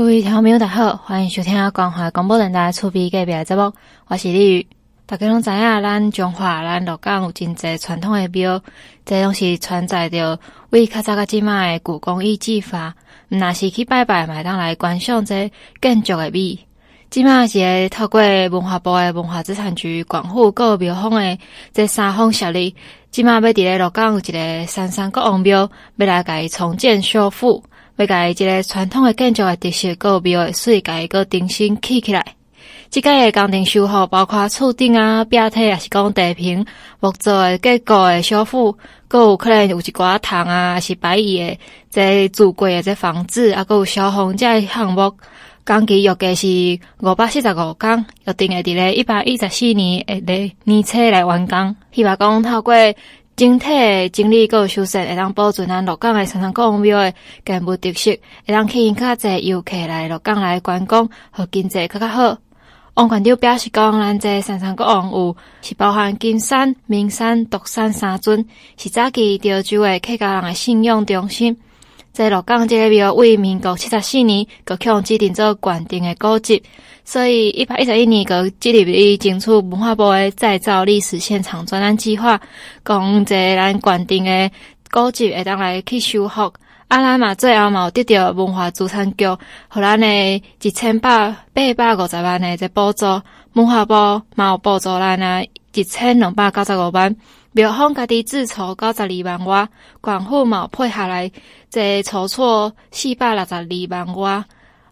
各位听众朋友，大家好，欢迎收听关怀广播电台厝边隔壁的节目，我是李宇。大家拢知影，咱中华咱鹿港有真侪传统的庙，这拢是传载着为较早较即卖的古工艺技法。毋若是去拜拜，嘛当来观赏这建筑的美。即卖是透过文化部的文化资产局广府，各庙方的这三方协力，即卖要伫咧鹿港有一个三山国王庙，要来甲伊重建修复。要甲伊一个传统的建筑的特色，个庙的水，甲伊个重新起起来。即个的工程修复，包括厝顶啊、壁体，也是讲地坪、木造的结构的修复，阁有可能有一寡窗啊，还是摆椅的这柱柜的这房子，啊，阁有消防这项目。工期预计是五百四十五工，约定会伫咧一百一十四年诶年初来完工。希望讲透过。整体的整理有修缮，会当保存咱鹿港的三山国王庙的建筑特色，会当吸引较侪游客来鹿港来观光，和经济更较好。王馆长表示讲，咱这三山国王有是包含金山、明山、独山三尊，是早期潮州的客家人的信仰中心。在洛港这个庙为民国七十四年，国强指定做县定的古迹。所以，一百一十一年，个进入伊争取文化部的再造历史现场专案计划，讲这咱县定的古迹会当来去修复。啊，咱嘛最后嘛有得到文化资产局，互咱的一千八八百五十万的这补助，文化部嘛有补助咱啊一千两百九十五万，庙方家己自筹九十二万外，县府嘛配下来这筹措四百六十二万外。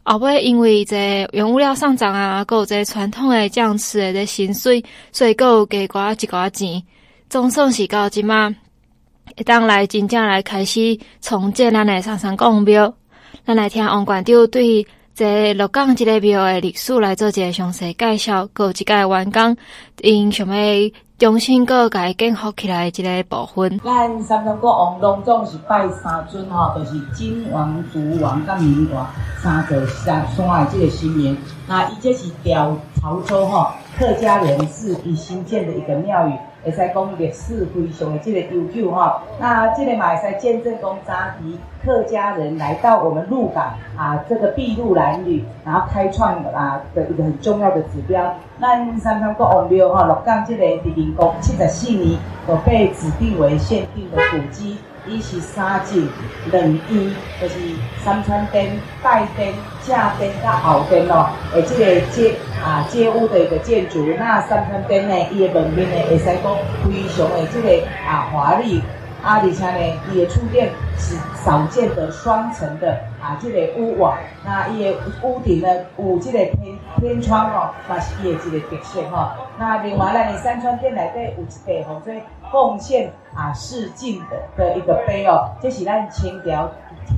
后尾因为这原物料上涨啊，搁有这传统的匠瓷的这薪水，所以搁有加寡一寡钱，总算是到即马，会当来真正来开始重建咱的上山公庙。咱来听王馆长对这鹿港这个庙的历史来做一个详细介绍，搁有一个完工，因想要。重新阁改建好起来一个部分。咱三中国王拢总是拜三尊吼，就是金王、独王、甲明王三个山山的这个神明。那伊这是调潮州吼客家人士伊新建的一个庙宇。会使讲历史非常的这个悠久哈，那这个嘛会使见证讲扎皮客家人来到我们鹿港啊，这个筚路蓝缕，然后开创啊的一个很重要的指标。那三山国王庙哈，鹿港这个伫民国七十四年就被指定为限定的古迹。伊是三进两院，就是三川殿、拜殿、正殿、甲后殿哦。诶，这个街啊街屋的一个建筑，那三川殿呢，伊的门面呢，会使讲非常的这个啊华丽。啊，而且呢，伊的出殿是少见的双层的啊，这个屋瓦。那伊的屋顶呢，有这个天天窗哦，嘛是伊的这个特色哈。那另外咱的三川殿内底有一块吼，这奉献啊示众的的一个碑哦，这是咱清朝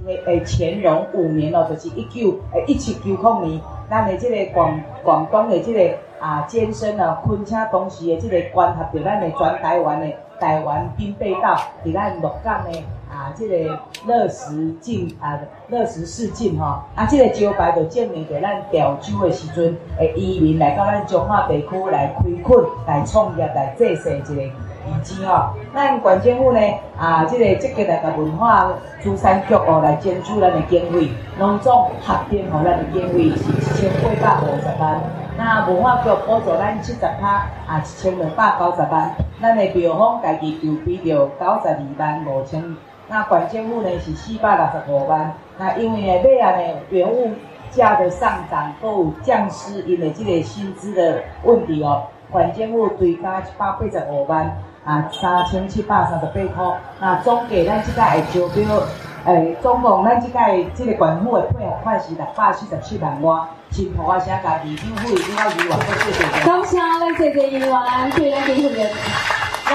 诶乾隆五年哦，就是一九诶一七九五年，咱的这个广广东的这个啊艰深啊，昆车当时的这个关合着咱的全台湾的。台湾兵备道伫咱鹿港的啊，这个乐时进啊，乐时市进吼啊，这个招牌就证明着咱潮州的时阵，诶，移民来到咱中华地区来开垦、来创业、来建设一个遗址吼。咱县政府呢啊，这个积极来甲文化资产局哦来捐助咱的经费，拢总合并吼，咱的经费是一千八百五十万。那文化局补助咱七十趴啊，一千两百九十万。咱的庙方家己就批着九十二万五千。那县政府呢是四百六十五万。那因为呢，尾啊呢，原物价的上涨，都有降师因的这个薪资的问题哦，县政府追加一百八十五万啊，三千七百三十八块。那总计咱即个会招标。诶，总共咱即个即个管府的配合款是六百四十七万外，请大家家己两会应该议员多谢谢。感谢咱谢谢议员对咱经费的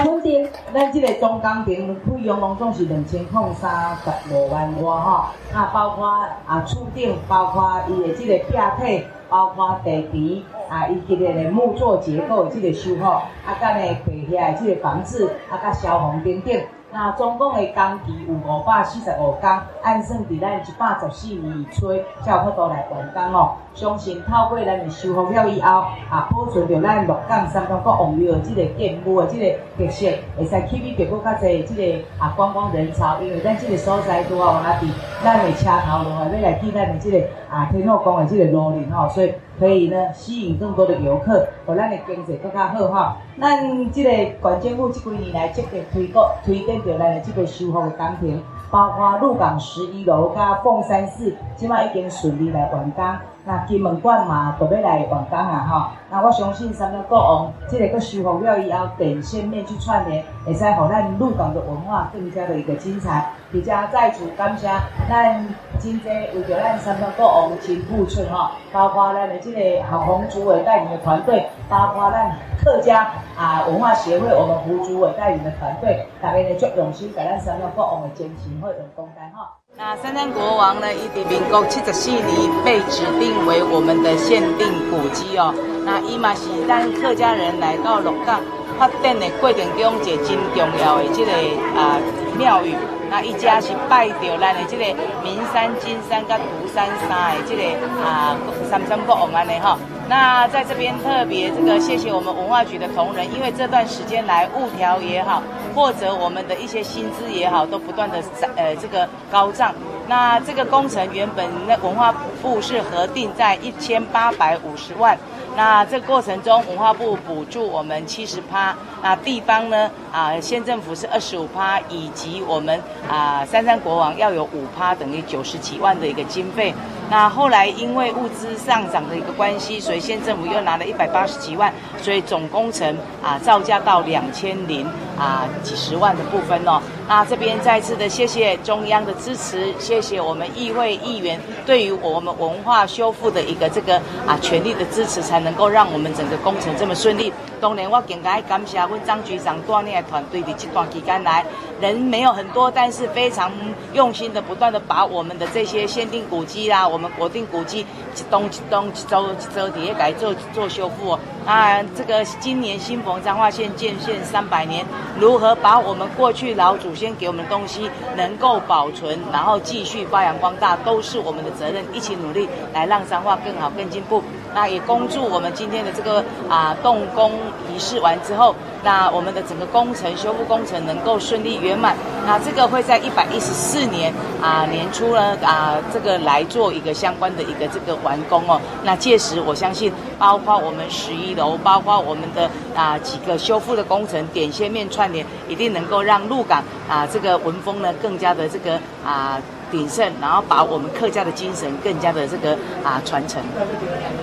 肯定。咱即个总工程费用拢总是两千零三十五万外吼，啊包括啊厝顶，包括伊的即个壁体，包括地皮啊，伊即个的木作结构的即个修复，啊，甲呢地下的即个房子，啊，甲消防等等。那总共的工期有五百四十五天，按算伫咱一百十四年初才有法度来完工哦。相信透过咱的修复了以后，啊，保存着咱鹿港三山国王庙的这个建物的这个特色，会使吸引到更加侪这个啊观光人潮。因为咱这个所在拄好啊伫咱的车头路啊，要来去咱的这个啊天后宫的这个路林吼，所以可以呢吸引更多的游客，和咱的经济更加好哈。咱这个县政府这几年来积极推广推广着咱的这个修复的工程，包括鹿港十一楼甲凤山寺，即马已经顺利来完工。那金门馆嘛，都要来完工啊！吼，那我相信三个国王这个个修复了以后，电线面去串联，会使让咱鹿港的文化更加的一个精彩。比较再次感谢咱真济为着咱三个国王真付出吼，包括咱的这个郝红主委带领的团队，包括咱客家啊文化协会我们胡主委带领的团队，大家呢足用心，给咱三个国王的前程会有功担吼。那三山国王呢，伊伫民国七十四年被指定为我们的限定古迹哦。那伊嘛是咱客家人来到鹿港发展的过程中一个真重要的这个啊庙宇。那一家是拜着咱的这个名山、金山、甲独山三的这个啊三山国王安尼哈。那在这边特别这个谢谢我们文化局的同仁，因为这段时间来物调也好，或者我们的一些薪资也好，都不断的呃这个高涨。那这个工程原本那文化部是核定在一千八百五十万。那这过程中，文化部补助我们七十趴，那地方呢啊，县政府是二十五趴，以及我们啊三山国王要有五趴，等于九十几万的一个经费。那后来因为物资上涨的一个关系，所以县政府又拿了一百八十几万，所以总工程啊造价到两千零啊几十万的部分哦。那这边再次的谢谢中央的支持，谢谢我们议会议员对于我们文化修复的一个这个啊全力的支持，才能够让我们整个工程这么顺利。当然我更加感谢我张局长锻炼团队的这段期间来，人没有很多，但是非常用心的不断的把我们的这些限定古迹啦，我们国定古迹一栋一栋一周一周底下改做做修复哦。啊，这个今年新丰彰化县建县三百年，如何把我们过去老祖先给我们的东西能够保存，然后继续发扬光大，都是我们的责任，一起努力来让三化更好更进步。那也恭祝我们今天的这个啊动工仪式完之后，那我们的整个工程修复工程能够顺利圆满。那这个会在一百一十四年啊年初呢啊这个来做一个相关的一个这个完工哦。那届时我相信，包括我们十一楼，包括我们的啊几个修复的工程点线面串联，一定能够让鹿港啊这个文风呢更加的这个啊。鼎盛，然后把我们客家的精神更加的这个啊传承。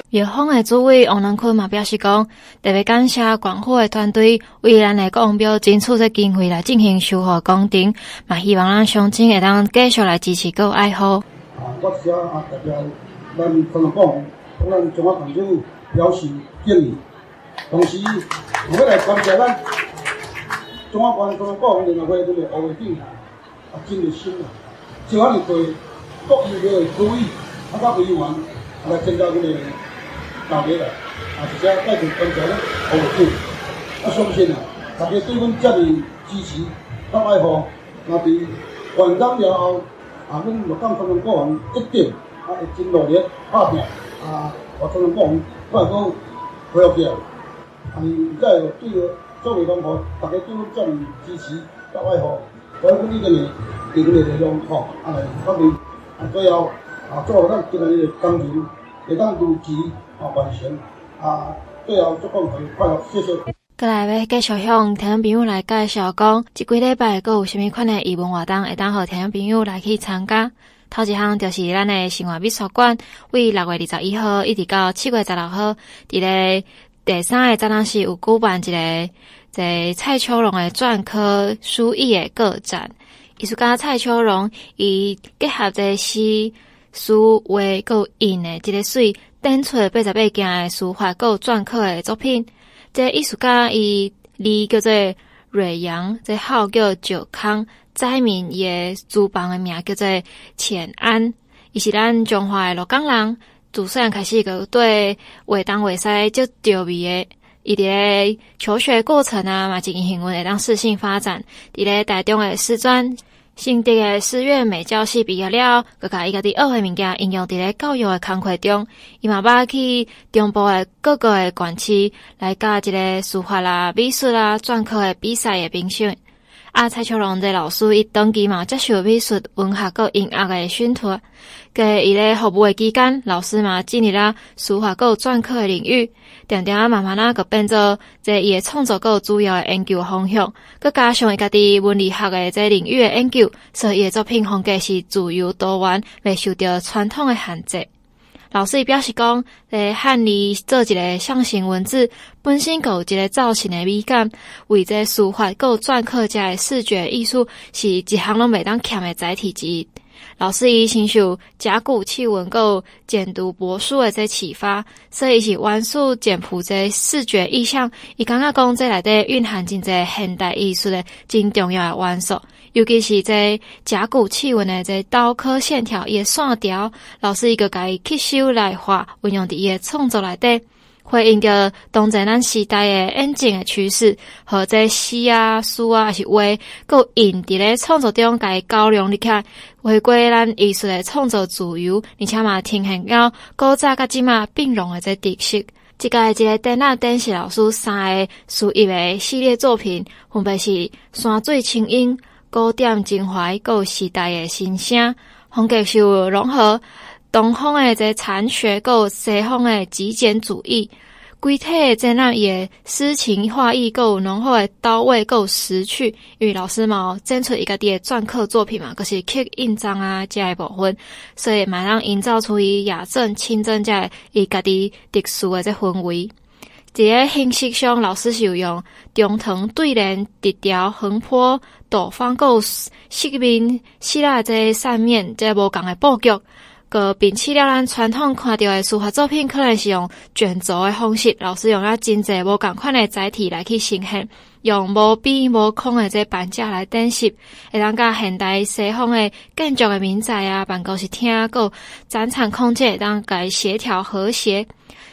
庙方的主委王南坤嘛表示讲，特别感谢广府的团队为咱的国王庙争取这经费来进行修复工程，嘛希望咱乡亲会当继续来支持个爱好。啊，我是啊代表咱三山国王，同咱中华民族表示敬意，同时我们来感谢咱中华关三山国王联合会这个欧会长啊，真热心啊。就安尼对各议会的主委、啊，甲委员来参加这个大会来，啊，直接带动感谢咱侯会长。啊，相信啊，大家对阮这么支持、甲爱护，那伫完工了后，啊，阮鹿港三山国王一定啊会真努力打拼，啊，把三山国王快点恢复起来。啊，再对作为同学，大家对阮这么支持、甲爱护，我阮呢个呢。给你的用吼，啊来，方便啊，最后啊，做咱今日的工程，会当如期啊完成啊，最后祝各位快乐，谢谢。过来要继续向听众朋友来介绍讲，这几礼拜阁有虾米款的艺文活动，会当和听众朋友来去参加。头一项就是咱的生活美术馆，为六月二十一号一直到七月十六号，伫咧第三个展览室有举办一个在蔡秋龙的篆刻书艺的个展。艺术家蔡秋龙以结合着诗、书、画、够印的这个水，展出八十八件的书法够篆刻的作品。这艺术家以字叫做瑞阳，这号叫九康，在名也主办的名叫做浅安。伊是咱中华的鹿港人，自细汉开始个对画东画西就着迷的。伊伫咧求学过程啊，嘛进行会当适性发展。伫咧台中诶师专、新竹诶师院美教系毕业了，佮甲伊家己学诶物件应用伫咧教育诶工课中。伊嘛捌去中部诶各个诶县市来教一个书法啦、美术啦、篆刻诶比赛诶评选。啊，蔡秋龙这老师伊长期嘛接受美术、文学佮音乐诶熏陶。在伊咧服务诶期间，老师嘛进入了书法佮篆刻诶领域，点点啊慢慢啊，佮变做这伊诶创作佮主要诶研究方向，佮加上伊家己文理学诶这领域诶研究，所以伊诶作品风格是自由多元，未受到传统诶限制。老师伊表示讲，诶汉字做一个象形文字，本身佮有一个造型诶美感，为这书法佮篆刻这诶视觉艺术，是一项拢袂当欠诶载体之一。老师伊亲受甲骨契文够简读帛书的这启发，所以是完素简朴这视觉意象。伊感觉讲这内底蕴含真侪现代艺术的真重要的元素，尤其是这甲骨契文的这刀刻线条伊线条，老师伊个甲伊吸收来画，运用伫伊个创作内底。回应着当前咱时代诶演进的趋势，和这诗啊、书啊，还是画，搁引伫咧创作中，甲伊交融入起来，回归咱艺术的创作自由，而且嘛，呈现了古早甲今嘛并融诶这特色。即个一个展览展示老师三个属于诶系列作品，分别是山水清音、古典情怀、搁时代诶新声，风格是有融合。东方诶，这禅学够西方诶极简主义，规体诶展览也诗情画意够浓厚诶刀味够识趣。因为老师嘛展出一个啲篆刻作品嘛，就是刻印章啊这一部分，所以马上营造出伊雅正清正这伊家己特殊诶这氛围。这个形式上，老师是有用中堂对联、直条、横坡、斗方够四面希腊这扇面这无共诶布局。个摒弃了咱传统看到的书法作品，可能是用卷轴的方式，老师用了真侪无共款的载体来去呈现，用无边无空的这板架来展示，会当甲现代西方的建筑的民宅啊、办公室厅个展场空间，会当甲协调和谐。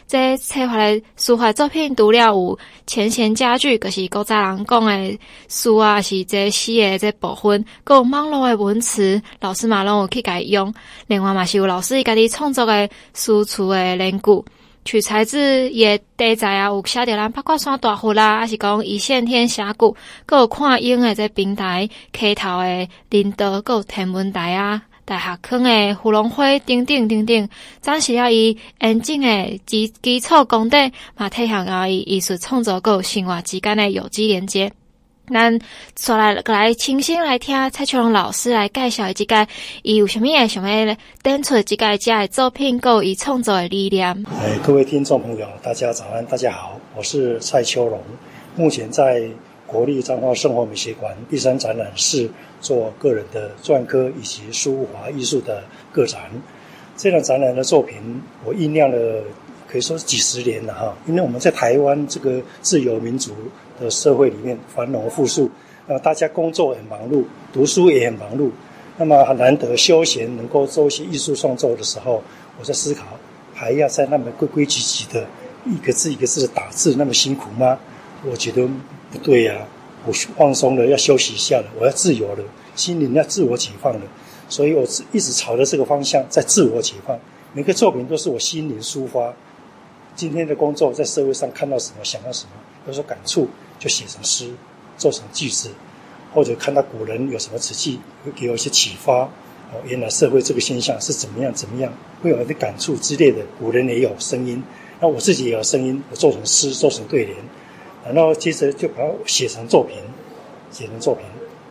这策划的书法作品，除了有前贤佳句，就是古早人讲的书啊，是这诗的这部分，搁有网络的文词，老师嘛拢有去改用。另外嘛是有老师家己创作的诗词的连句，取材自也题材啊，有写着咱八卦山大佛啦，还是讲一线天峡谷，搁有看鹰的这平台，开头的林道，搁有天文台啊。大学坑的，芙蓉花等等等等，展示了伊严谨的基基础功底，嘛体现了伊艺术创作个生活之间的有机连接。咱说来来，重新来听蔡秋龙老师来介绍一个，伊有啥物诶想要展出即个遮诶作品，个伊创作诶理念。诶，各位听众朋友，大家早安，大家好，我是蔡秋龙，目前在。国立彰化生活美学馆第三展览室做个人的篆刻以及书法艺术的个展。这场展览的作品我酝酿了可以说是几十年了哈，因为我们在台湾这个自由民主的社会里面繁荣富庶，那大家工作很忙碌，读书也很忙碌，那么很难得休闲能够做一些艺术创作的时候，我在思考还要在那么规规矩矩的一个字一个字的打字那么辛苦吗？我觉得。不对呀、我放松了，要休息一下了，我要自由了，心灵要自我解放了，所以我一直朝着这个方向在自我解放。每个作品都是我心灵抒发。今天的工作在社会上看到什么，想到什么，有所感触就写成诗，做成句子，或者看到古人有什么词句，会给我一些启发。哦，原来社会这个现象是怎么样怎么样，会有一些感触之类的。古人也有声音，那我自己也有声音，我做成诗，做成对联。然后接着就把它写成作品，写成作品。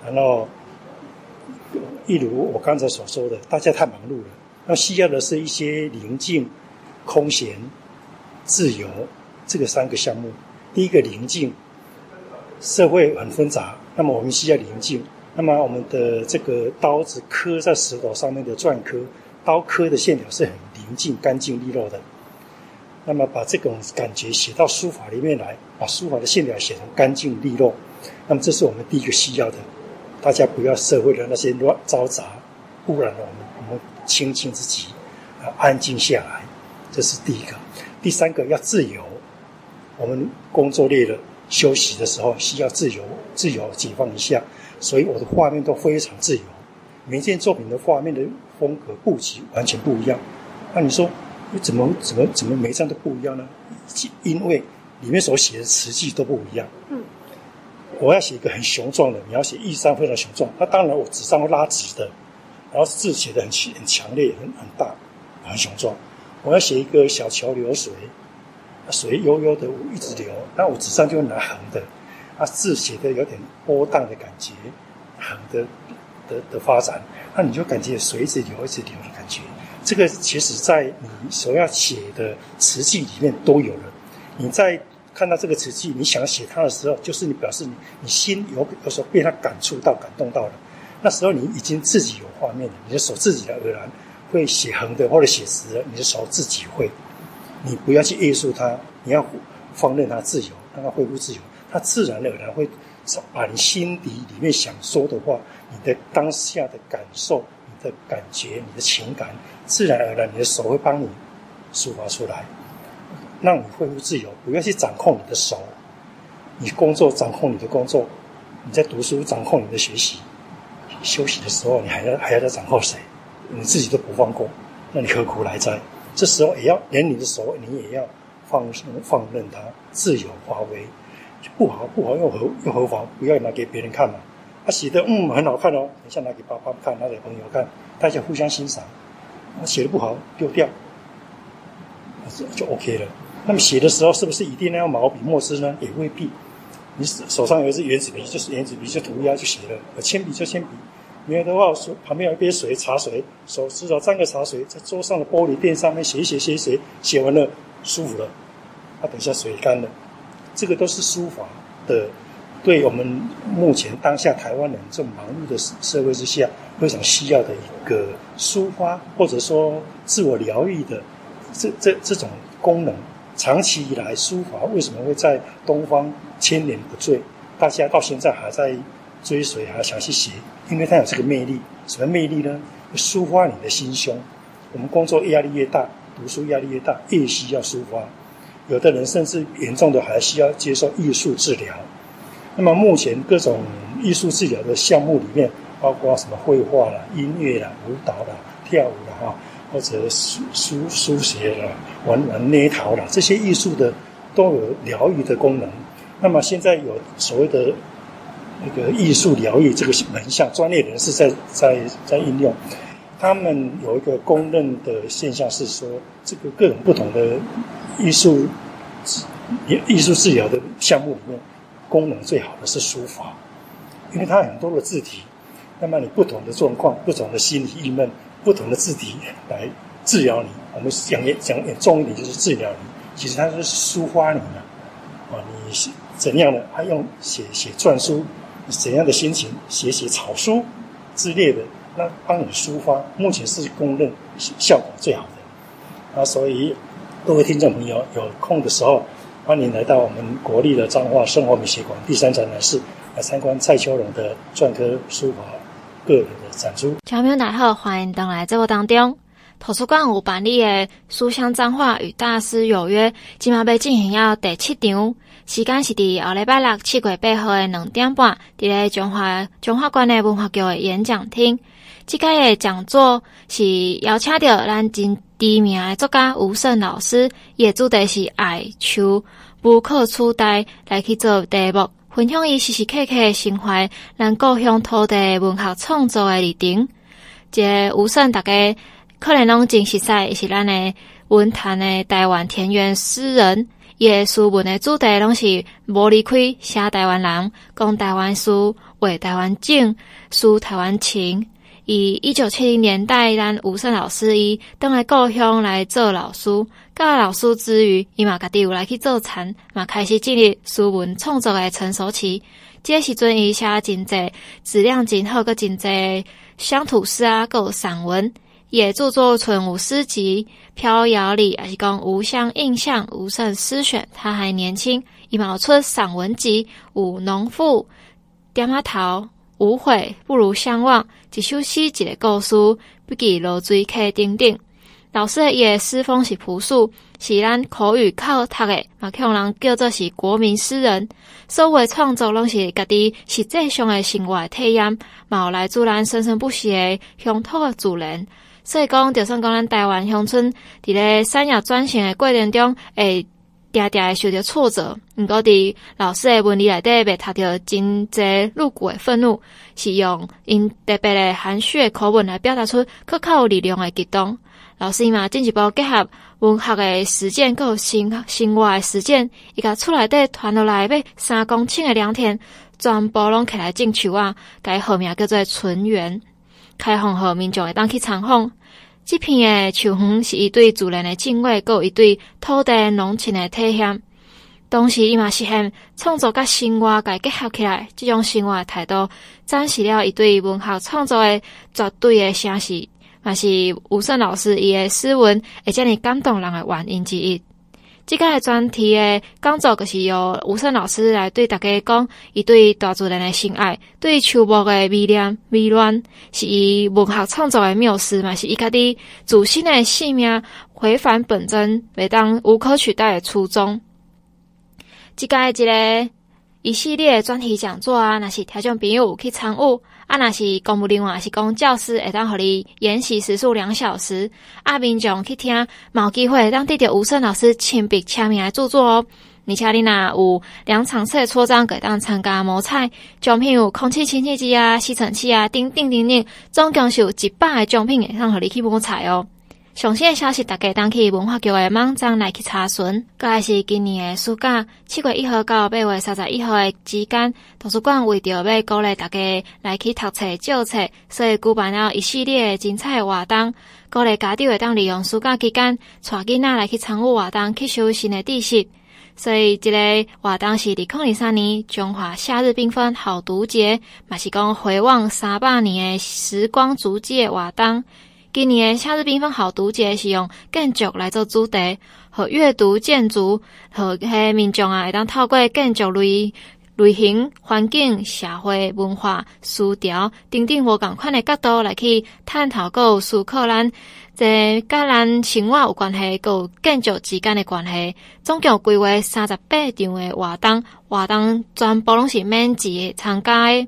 然后，一如我刚才所说的，大家太忙碌了，那需要的是一些宁静、空闲、自由这个三个项目。第一个宁静，社会很纷杂，那么我们需要宁静。那么我们的这个刀子刻在石头上面的篆刻，刀刻的线条是很宁静、干净利落的。那么把这种感觉写到书法里面来，把书法的线条写成干净利落。那么这是我们第一个需要的，大家不要社会的那些乱嘈杂，污染了我们，我们清静自己，啊，安静下来，这是第一个。第三个要自由，我们工作累了，休息的时候需要自由，自由解放一下，所以我的画面都非常自由。每件作品的画面的风格布局完全不一样。那你说，怎么怎么怎么每一张都不一样呢？因为里面所写的词句都不一样。嗯，我要写一个很雄壮的，你要写意象非常雄壮。那当然，我纸上会拉直的，然后字写的很很强烈，很很大，很雄壮。我要写一个小桥流水，水悠悠的一直流，那我纸上就会拿横的，啊，字写的有点波荡的感觉，横的的的发展，那你就感觉水一直流一直流的感觉。这个其实在你所要写的词句里面都有了。你在看到这个词句，你想写它的时候，就是你表示你你心有有时候被它感触到、感动到了。那时候你已经自己有画面了，你的手自己而然会写横的或者写实的，你的手自己会。你不要去约束它，你要放任它自由，让它恢复自由，它自然而然会把你心底里面想说的话，你的当下的感受、的感觉、你的情感，自然而然你的手会帮你抒发出来，让你恢复自由。不要去掌控你的手，你工作掌控你的工作，你在读书掌控你的学习，休息的时候你还要还要再掌控谁？你自己都不放过，那你何苦来哉？这时候也要连你的手，你也要放放任它自由发挥。不好不好又何又何妨？不要拿给别人看嘛。他写的嗯很好看哦，等一下拿给爸爸看，拿给朋友看，大家互相欣赏。他写的不好丢掉，就 OK 了。那么写的时候是不是一定要毛笔墨汁呢？也未必。你手上有一支原子笔，就是原子笔就涂鸦就写了；有铅笔就铅笔。没有的话，旁边有一杯水，茶水，手至少沾个茶水，在桌上的玻璃垫上面写一写，写一写，写完了舒服了。啊，等一下水干了，这个都是书法的，对我们目前当下台湾人这种忙碌的社会之下，非常需要的一个抒发或者说自我疗愈的这这这种功能。长期以来，书法为什么会在东方千年不坠？大家到现在还在。追随还想去写，因为它有这个魅力。什么魅力呢？抒发你的心胸。我们工作压力越大，读书压力越大，越需要抒发。有的人甚至严重的还需要接受艺术治疗。那么目前各种艺术治疗的项目里面，包括什么绘画啦、音乐啦、舞蹈啦、跳舞啦，哈，或者书书书写啦、玩玩捏陶啦，这些艺术的都有疗愈的功能。那么现在有所谓的。那个艺术疗愈这个门项，专业人士在在在应用，他们有一个公认的现象是说，这个各种不同的艺术艺术治疗的项目里面，功能最好的是书法，因为它很多的字体，那么你不同的状况、不同的心理郁闷、不同的字体来治疗你。我们讲也讲也重一点，就是治疗你，其实它是抒发你嘛，啊，你怎样的？还用写写篆书。怎样的心情写写草书之类的，那帮你抒发，目前是公认效果最好的。啊，所以各位听众朋友有空的时候，欢迎来到我们国立的彰化生活美学馆第三展览室来参观蔡秋龙的篆刻书法个人的展出。小朋友大家好，欢迎登来节目当中。图书馆有办理的书香彰化与大师有约，今嘛要进行要第七场。时间是伫后礼拜六七月八号的两点半，伫咧中华中华馆的文化局的演讲厅。这个讲座是邀请到咱真知名作家吴胜老师，伊的主题是爱秋无可取代，来去做题目，分享伊时时刻刻的心怀，咱故乡土地文学创作的历程。这个吴胜大家可能拢真熟悉，是咱的文坛的台湾田园诗人。伊个书文的主题拢是无离开写台湾人，讲台湾事，为台湾景，抒台湾情。以一九七零年代，咱吴胜老师伊登来故乡来做老师，教老师之余，伊嘛家己有来去做田，嘛开始进入书文创作的成熟期。这时阵，伊写真济质量真好，搁真济乡土诗啊，搁有散文。也著作存有诗集《飘摇里》，还是讲《无相印象》《吴胜诗选》。他还年轻，伊嘛出散文集《有农妇》《点仔头》《无悔不如相忘》，一首诗一个故事，不记落水客等等。老师伊个诗风是朴素，是咱口语口读的，嘛，去人叫做是国民诗人。所有创作拢是家己实际上的生活体验，嘛有来自咱生生不息的乡土的自然。所以讲，就算讲咱台湾乡村伫咧产业转型的过程中，会定定会受到挫折。毋过伫老师的文字内底，袂读到真侪露骨的愤怒，是用因特别的含蓄的口吻来表达出可靠力量的激动。老师嘛，进一步结合文学的实践，佮生生活的实践，伊甲厝内底传落来要三公顷的良田，全部拢起来种树啊，改号名叫做纯园，开放互民众会当去参访。这片诶树园是伊对自然诶敬畏，有伊对土地浓情诶体现。同时，伊嘛实现创作甲生活甲结合起来，即种生活诶态度，展示了伊对文学创作诶绝对诶诚实，嘛是吴胜老师伊诶诗文会遮尔感动人诶原因之一。即个专题的讲座，就是由吴胜老师来对大家讲，伊对大自然的心爱，对树木的迷恋、迷恋，是伊文学创作的缪斯嘛，是伊家己自身的性命回返本真，袂当无可取代的初衷。即个一个一系列专题讲座啊，若是听众朋友去参与。啊，若是公务人员，是讲教师，会当互你研习时数两小时。啊，民众去听，毛机会当得到吴胜老师亲笔签名来著作哦。而且你若有两场次的戳章，可以当参加摸彩奖品有空气清洁机啊、吸尘器啊，等等等等，总共是有一百个奖品会当互你去摸彩哦。详细的消息，大家当去文化局的网站来去查询。过来是今年的暑假，七月一号到八月三十一号的期间，图书馆为着要鼓励大家来去读册、借册，所以举办了一系列的精彩的活动。鼓励家长会当利用暑假期间，带囡仔来去参与活动，吸收新的知识。所以，这个活动是二零二三年中华夏日缤纷好读节，嘛是讲回望三百年的时光足迹的活动。今年夏日缤纷好读节是用建筑来做主题，和阅读建筑和迄民众啊，会当透过建筑类类型、环境、社会、文化、诗调等等无共款的角度来去探讨，佮思考咱这甲咱生活有关系，有建筑之间的关系。总共规划三十八场的活动，活动全部拢是免钱参加的。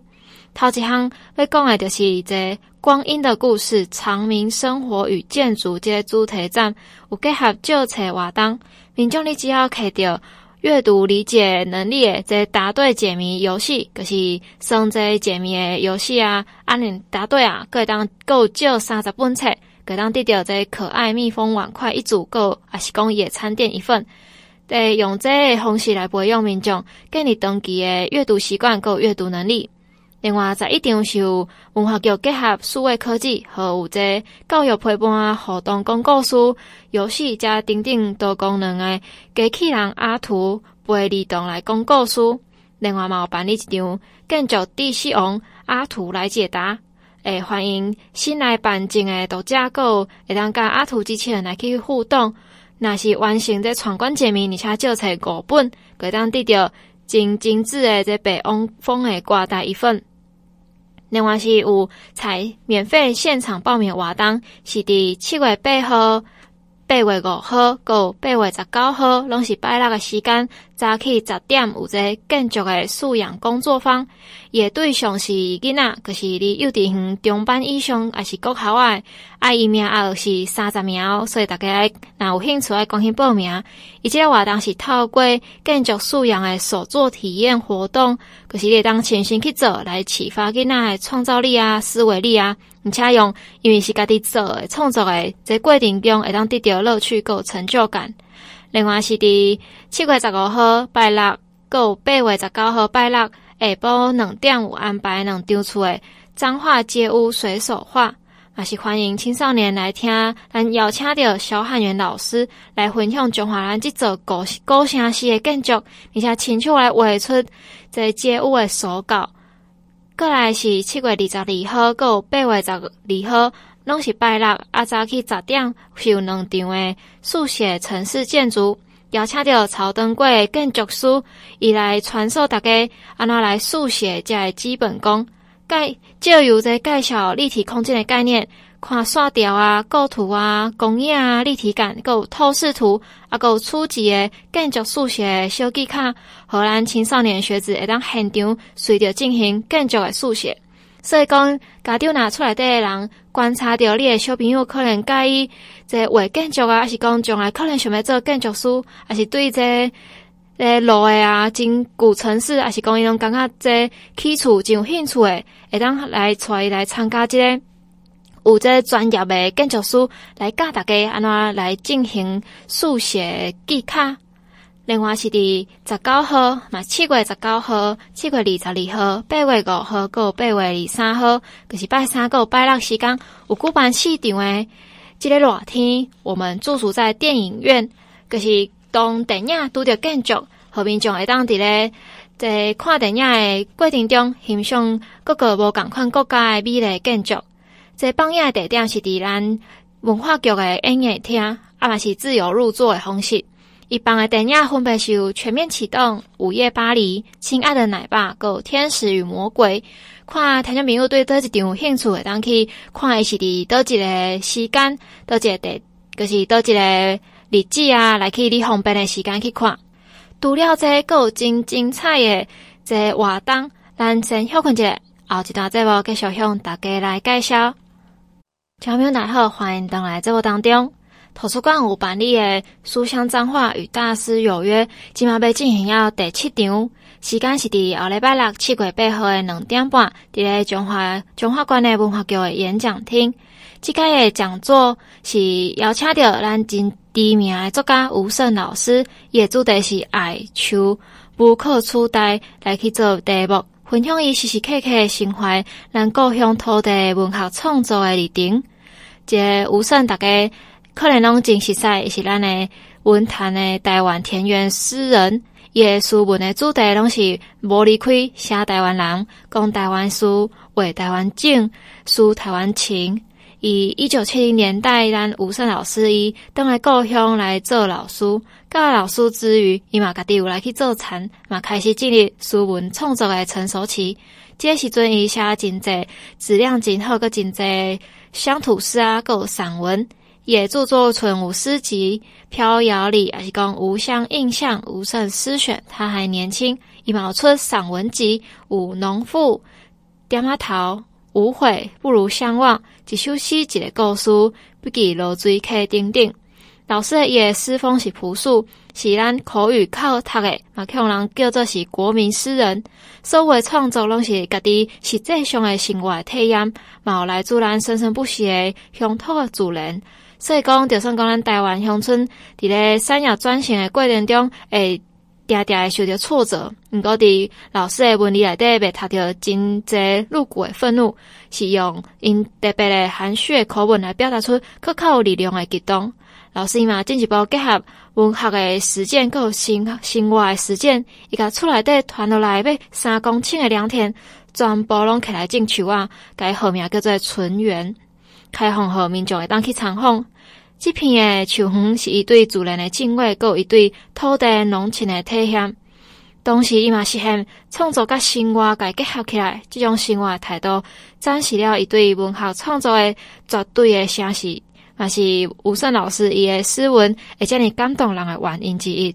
头一项要讲的就是这。光阴的故事，长明生活与建筑这个主题展有结合借册活动，民众你只要摕到阅读理解能力的这答对解谜游戏，就是算这解谜的游戏啊，按你答对啊，可以当够借三十本册，可以当得到这可爱蜜蜂碗筷一组，够还是讲野餐垫一份，对，用这个方式来培养民众建立长期的阅读习惯，够阅读能力。另外，在一张是有文化局结合数位科技和有这教育陪伴啊、互动公告书、游戏加等等多功能的机器人阿图陪儿童来公告书。另外，嘛有办理一张建筑地势王阿图来解答，诶，欢迎新来办证的读者，阁会当甲阿图机器人来去互动。若是完成这闯关解谜，而且借册五本，会当得到真精致的这白王风的挂带一份。另外是有采免费现场报名活动，是伫七月八号、八月五号、到八月十九号，拢是拜六的时间。早起十点有一个建筑的素养工作坊，伊个对象是囡仔，就是离幼稚园中班以上，还是国校外，啊，伊名额是三十名，所以大家若有兴趣，爱赶紧报名。伊即个活动是透过建筑素养的手作体验活动，就是你当亲身去做，来启发囡仔的创造力啊、思维力啊，而且用因为是家己做的创作的，这过程中会当得到乐趣，够成就感。另外是伫七月十五号拜六，到八月十九号拜六下晡两点有安排两场厝诶彰化街屋水手画，也是欢迎青少年来听。咱邀请到小汉元老师来分享中华人这座古古城市诶建筑，而且亲手来画出这街屋诶手稿。过来是七月二十二号到八月十二号。拢是拜六，啊早起十点是有两场诶速写城市建筑，邀请到曹登贵建筑师，伊来传授大家安怎来速写这个基本功，介借由在介绍立体空间的概念，看线条啊、构图啊、工艺啊、立体感，还有透视图，啊，还有初级的建筑数学小技巧，让咱青少年学子会当现场随着进行建筑的数学。所以讲，家长拿出来的人观察到你的小朋友可能介意这画建筑啊，还是讲将来可能想要做建筑师，还是对这个路的啊、真古城市，还是讲伊拢感觉这起厝真有兴趣的，会当来带伊来参加这个有这专业的建筑师来教大家安怎来进行数学技巧。另外是伫十九号，嘛七月十九号、七月二十二号、八月五号，有八月二十三号，就是拜三有拜六时间，有举办四场诶。即个热天，我们驻足在电影院，就是当电影拄着建筑，后面仲会当伫咧在看电影诶过程中欣赏各个无共款国家诶美丽建筑。这放映诶地点是伫咱文化局诶演艺厅，啊嘛是自由入座诶方式。一般的电影分别是有《全面启动》、《午夜巴黎》、《亲爱的奶爸》、《有天使与魔鬼》。看听众朋友对倒一场有兴趣的，当去看伊是伫倒一个时间、倒一个地，就是倒一个日子啊，来去你方便的时间去看。除了这个有真精彩的这活动，咱先休困一下，后一段节目继续向大家来介绍。听众朋友大家好，欢迎登来节目当中。图书馆有办理的《书香彰化与大师有约》，今嘛要进行到第七场，时间是伫后礼拜六七月八号的两点半，伫咧中华中华馆的文化局的演讲厅。这个的讲座是邀请到咱真知名的作家吴胜老师，伊的主题是爱秋无可取代，来去做题目，分享伊时时刻刻的心怀，咱故乡土地文学创作的历程。这吴胜大概。可能拢真实在，是咱诶文坛诶台湾田园诗人，伊诶书文诶主题拢是无离开写台湾人，讲台湾事，为台湾景，抒台湾情。以一九七零年代，咱吴晟老师伊登来故乡来做老师，教老师之余，伊嘛家己有来去做田，嘛开始进入书文创作诶成熟期。这个时阵，伊写真济质量真好，搁真济乡土诗啊，搁有散文。也著作存五诗集《飘摇里》，还是讲《无乡印象》《吴晟诗选》。他还年轻，伊嘛有出散文集《五农妇》《点仔头》《无悔不如相忘》一首诗一个故事，不记落水客等等。老师伊诶诗风是朴素，是咱口语靠读的，嘛叫人叫做是国民诗人。所有的创作拢是家己实际上的生活体验，嘛有来自咱生生不息的乡土诶自然。所以讲，就算讲咱台湾乡村伫咧产业转型的过程中，会常常会受到挫折。毋过伫老师的文字内底，袂读到真侪露骨的愤怒，是用因特别的含蓄的口吻来表达出可靠有力量的激动。老师伊嘛进一步结合文学的实践，佮生生活的实践，伊甲厝内底传落来要三公顷的良田，全部拢起来种树啊，改号名叫做纯园。开放后，民众会当去参访。这片的树园是一对自然的敬畏，佮一对土地浓情的体现。同时，伊嘛实现创作甲生活该结合起来，这种生活态度展示了伊对文学创作的绝对的城市，嘛是吴胜老师伊的诗文会遮尔感动人的原因之一。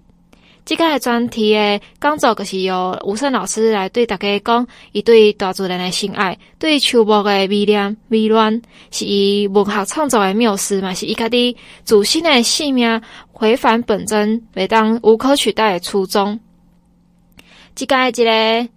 即个专题的讲座就是由吴胜老师来对大家讲，伊对大自然的心爱，对树木的迷恋、迷恋，是伊文学创作的缪斯嘛，是伊家己自身的性命回返本真，袂当无可取代的初衷。即个一个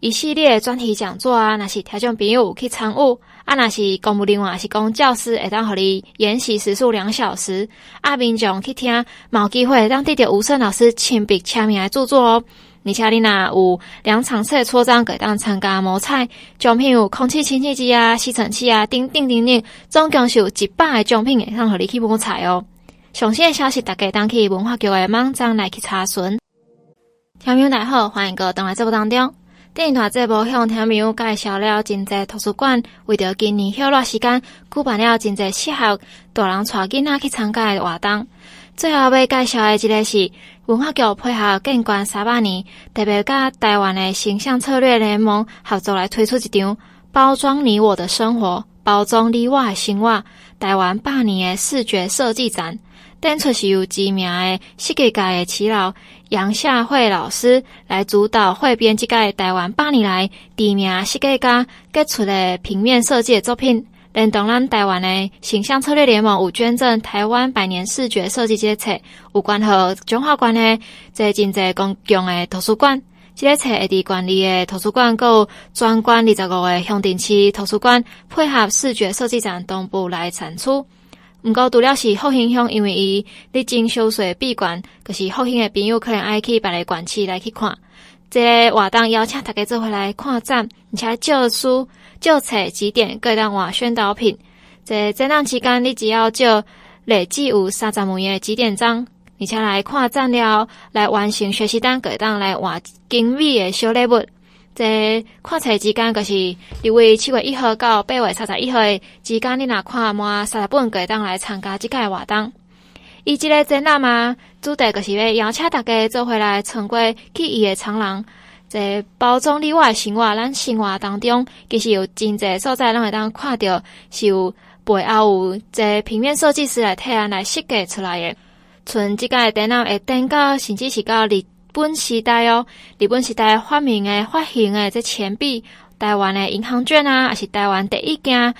一系列专题讲座啊，若是听众朋友有去参与。啊，若是公务人员，是讲教师，会当互你研习时数两小时。啊，民众去听，冇机会当得到吴胜老师亲笔签名来著作哦。而且你若有两场次的戳章，可以当参加摸彩奖品有空气清净机啊、吸尘器啊，叮叮叮叮，总共是有一百个奖品会当互你去摸彩哦。详细的消息，大家当去文化局的网站来去查询。听众大家好，欢迎各位登来节目当中。电影团节目向听众介绍了真济图书馆，为着今年休热时间，举办了真济适合大人带囡仔去参加的活动。最后要介绍的一个是文化局配合建馆三百年，特别甲台湾的形象策略联盟合作来推出一场包装你我的生活，包装你我的生活，台湾百年的视觉设计展，展出是由知名的设计界的耆老杨夏慧老师来主导汇编这个台湾百年来知名设计家杰出的平面设计的作品。连同咱台湾的形象策略联盟有捐赠台湾百年视觉设计这册，有关和中华馆的这真济公共的图书馆。这个册会伫管理的图书馆，有专馆二十五个乡镇市图书馆配合视觉设计展同步来产出。毋过除了是复兴乡，因为伊历经修缮闭馆，就是复兴的朋友可能爱去别个馆区来去看。这个活动邀请大家做回来看展，而且借书。借册几点各档话宣导品，在展览期间，你只要借累计有三十枚的几点章，而且来看展了，来完成学习单，各档来画精美的小礼物。在看册之间，就是因为七月一号到八月三十一号的期间，你若看满三十本，各档来参加这个活动。伊即个展览嘛，主题就是要邀请大家做回来参观记忆的长廊。在包装里外生活，咱生活当中，其实有真侪所在，咱会当看到是有背后有这平面设计师来提案来设计出来的。从这个展览会展到，甚至是到日本时代哦，日本时代发明诶发行诶这钱币，台湾诶银行券啊，也是台湾第一件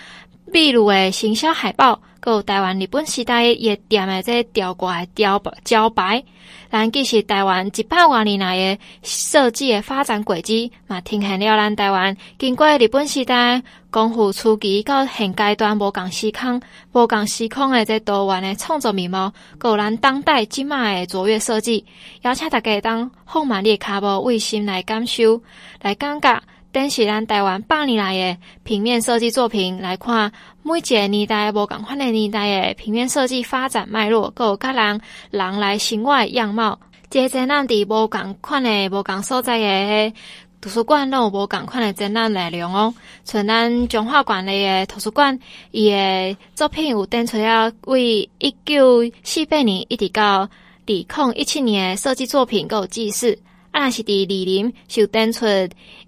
秘鲁诶行销海报。有台湾日本时代夜店的这雕挂雕招牌，咱其实台湾一百多年来的设计的发展轨迹，嘛，体现了咱台湾经过日本时代光复初期到现阶段无共时空、无共时空的这多元的创作面貌，有咱当代即卖的卓越设计，邀请大家当放慢你的脚步，为心来感受，来感觉。展示咱台湾百年来的平面设计作品来看，每一个年代无共款的年代的平面设计发展脉络，各有各人人来生活样貌。这个展览伫无共款的无共所在的图书馆，拢有无共款的展览内容哦。像咱中华馆的图书馆，伊的作品有展出了为一九四八年一直到二零一七年的设计作品，各有记事。啊，是伫二林受展出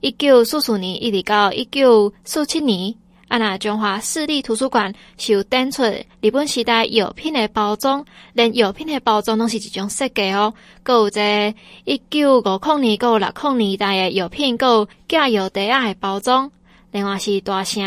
一九四四年一直到一九四七年。啊，那中华市立图书馆受展出日本时代药品的包装，连药品的包装拢是一种设计哦。搁有这一九五零年、搁六零年代的药品，搁有假药袋仔的包装。另外是大城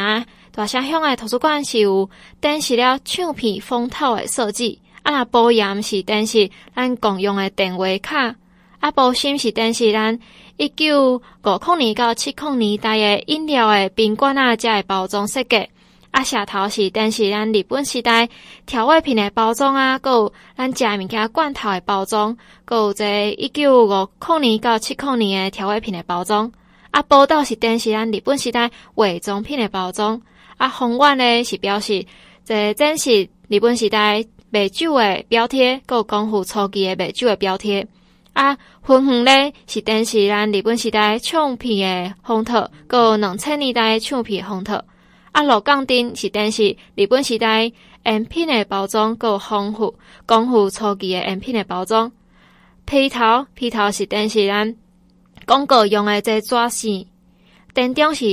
大城乡的图书馆是有展示了唱片封套的设计。啊，那保严是展示咱共用的电话卡。啊，保心是展示咱一九五零年到七零年代的饮料的宾馆啊，遮的包装设计。啊，下头是展示咱日本时代调味品的包装啊，搁有咱食物件罐头的包装，搁有这一九五零年到七零年的调味品的包装。啊，宝岛是展示咱日本时代伪装品的包装。啊，红丸呢是表示这展示日本时代卖酒的标贴，搁有功夫初期的卖酒的标贴。啊，粉红咧是电视咱日本时代唱片的封套，搁有两千年代唱片的封套。啊，鹿港町是电视日本时代烟品的包装，搁有丰富功夫初期的烟品的包装。批头批头是电视咱广告用的这纸线，电中是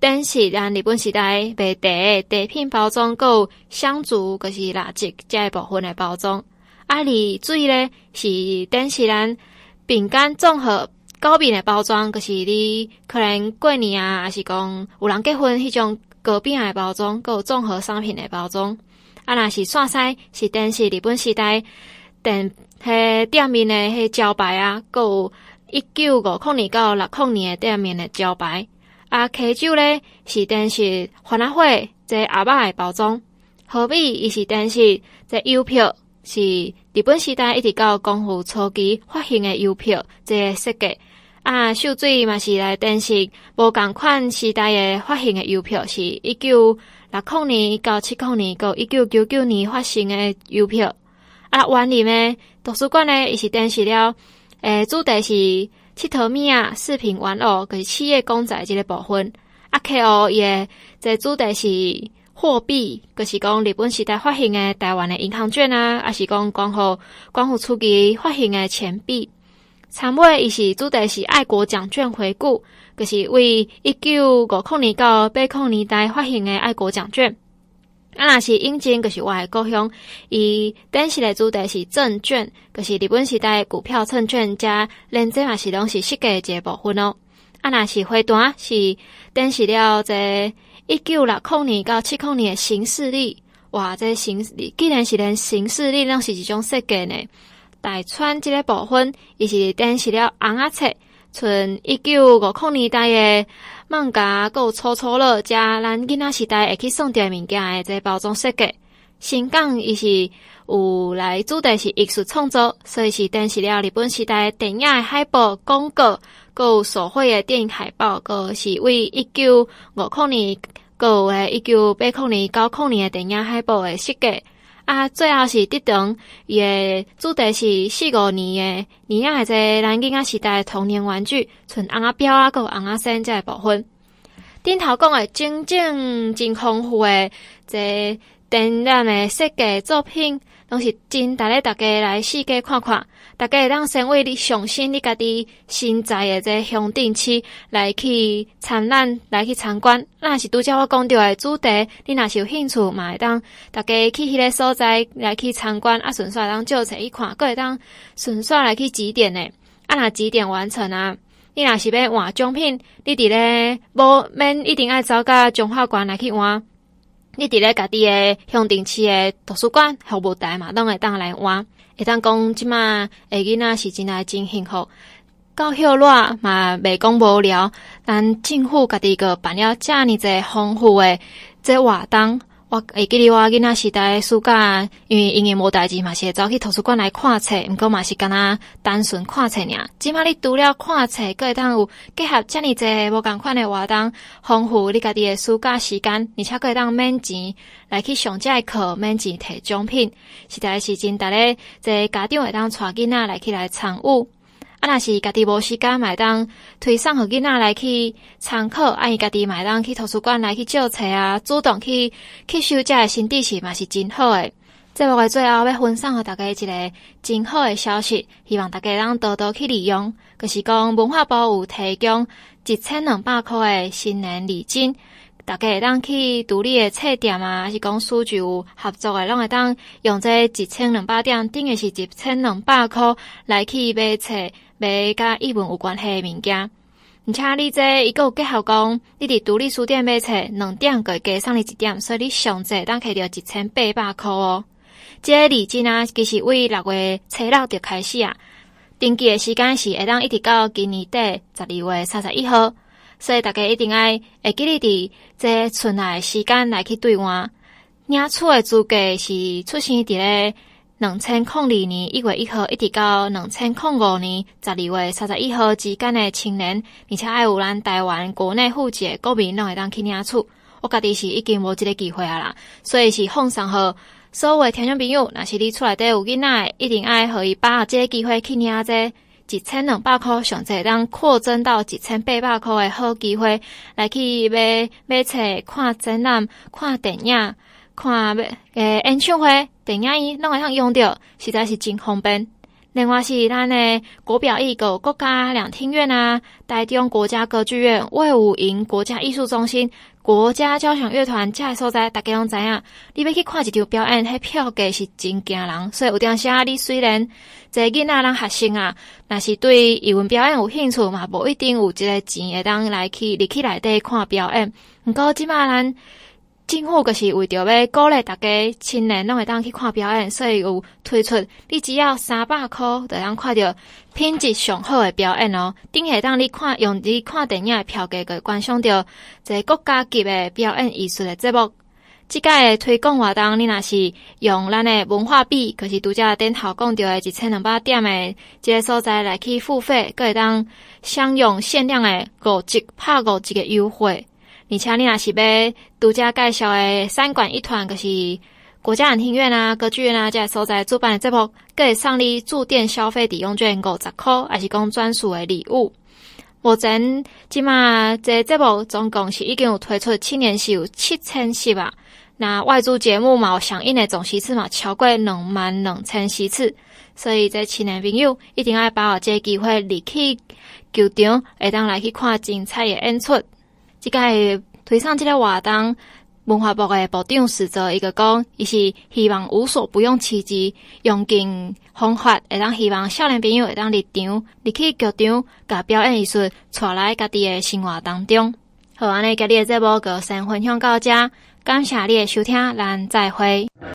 电视咱日本时代卖茶的茶品包装，搁有香烛，搁是蜡烛这一部分的包装。啊，里水咧是展示咱饼干综合糕饼的包装，可、就是你可能过年啊，还是讲有人结婚迄种糕饼的包装，搁有综合商品的包装。啊，若是线西是展示日本时代店迄店面的迄招牌啊，搁有一九五零年到六零年的店面的招牌。啊，溪酒咧是展示欢乐会这阿嬷的包装，好比伊是展示这邮票。是日本时代一直到光复初期发行的邮票，这个设计啊，秀水嘛是来展示无共款时代的发行的邮票，是一九六零年到七零年到一九九九年发行的邮票。啊，湾里呢图书馆呢，伊是展示了，诶、主题是七头米啊，饰品玩偶，佮是企业公仔这个部分。啊，K O 也这主题是。货币，就是讲日本时代发行的台湾的银行券啊，还是讲光复光复初期发行的钱币。参尾伊是主题是爱国奖券回顾，就是为一九五零年到八零年代发行的爱国奖券。啊，若是引进，就是我的故乡。伊电视的主题是证券，就是日本时代股票证券加连这嘛是拢是设计的一部分哦。啊，若是花旦是电视了这一九六零年到七零年的行事历，哇，这行既然是连行事历拢是一种设计呢。大川这个部分，伊是展示了红仔册，从一九五零年代的。艋舺够粗粗了，加咱囡仔时代会去送点物件诶，这包装设计。新港伊是有来主题是艺术创作，所以是展示了日本时代电影诶海报广告，够手绘诶电影海报，够是为一九五零年，够诶一九八零年、九零年诶电影海报诶设计。啊，最后是得当伊诶主题是四五年诶，年仔诶这南京啊时代诶童年玩具，像红仔标啊，搁有红仔线这部分。顶头讲诶，真正真丰富诶，这展览诶设计作品，拢是真值得大家来细个看看。大家会当先为你上新你家己新在诶这乡镇区来去参览，来去参观。那是拄则我讲到诶主题，你若是有兴趣嘛，会当大家去迄个所在来去参观，啊，顺便当照册一看，阁会当顺便来去指点诶。啊，若指点完成啊，你若是要换奖品，你伫咧无免一定爱走甲中华馆来去换，你伫咧家己诶乡镇市诶图书馆服务台嘛，拢会当来换。会当讲即马诶囡仔是真来真幸福，教育热嘛袂讲无聊，但政府家己个办了遮尔济丰富诶这活动，我会记得我囡仔时代暑假，因为因为无代志嘛，是会走去图书馆来看册，毋过嘛是干那单纯看册尔。即马你除了看册，阁会当有结合遮尔济无共款诶活动，丰富你家己诶暑假时间，而且阁会当免钱。来去上这课免钱摕奖品，实在是真值得。这家长会当带囡仔来去来参与，啊，若是家己无时间，买当推送互囡仔来去参考，啊，伊家己买当去图书馆来去借册啊，主动去去收这个新知识嘛是真好诶。节目的最后要分享给大家一个真好诶消息，希望大家当多多去利用。就是讲文化部有提供一千两百块诶新年礼金。大家会当去独立的册店啊，还是讲书局合作的，拢会当用这一千两百点，等于是一千两百块来去买册，买甲艺文有关系的物件。而且你这一个有结合讲，你伫独立书店买册，两点个加上你一点，所以你上册当摕到一千八百块哦。这个礼金啊，其实为六月初六就开始啊，登记的时间是会当一直到今年底十二月三十一号。所以大家一定爱会记得伫这存来时间来去兑换。领取的资格是出生伫咧两千零二年一月一号，一直到两千零五年十二月三十一号之间的青年，而且爱有咱台湾国内户籍的国民，拢会当去领取。我家己是已经无这个机会啊啦，所以是奉上好所有的听众朋友，若是你厝内底有囡仔，一定爱互伊把握这个机会去领这。一千两百块，上侪当扩增到一千八百块的好机会，来去买买册、看展览、看电影、看诶演唱会、电影院，拢会通用着，实在是真方便。另外是咱诶国表艺个国家两厅院啊，台中国家歌剧院、魏武营国家艺术中心、国家交响乐团这些所在，大家拢知影。你要去看一场表演，迄票价是真惊人，所以有当时啊，你虽然坐囡仔人学生啊，若是对语文表演有兴趣嘛，无一定有这个钱会当来去入去内底看表演。毋过即马咱。政府就是为着要鼓励大家青年拢会当去看表演，所以有推出你只要三百块就当看到品质上好的表演哦。顶下当你看用你看电影的票价，个观赏到这国家级的表演艺术的节目。即个的推广活动，你若是用咱的文化币，可是独家电头讲到的一千两百点的这个所在来去付费，个会当享用限量的五折拍五折的优惠。而且你若是要独家介绍诶三馆一团，就是国家两厅院啊、歌剧院啊，这个所在主办的节目，可以送你驻店消费抵用券五十块，还是讲专属的礼物。目前即马这个节目总共是已经有推出七年是有七千席吧，那外组节目嘛，有上映的总席次嘛超过两万两千席次，所以这青年朋友一定要把握这机会，离去球场，会当来去看精彩的演出。即个推上即个活动，文化部诶部长史泽一个讲，伊是希望无所不用其极，用尽方法，会当希望少年朋友会当入场，入去剧场，甲表演艺术带来家己诶生活当中。好，安尼今日诶节目就先分享到遮，感谢你诶收听，咱再会。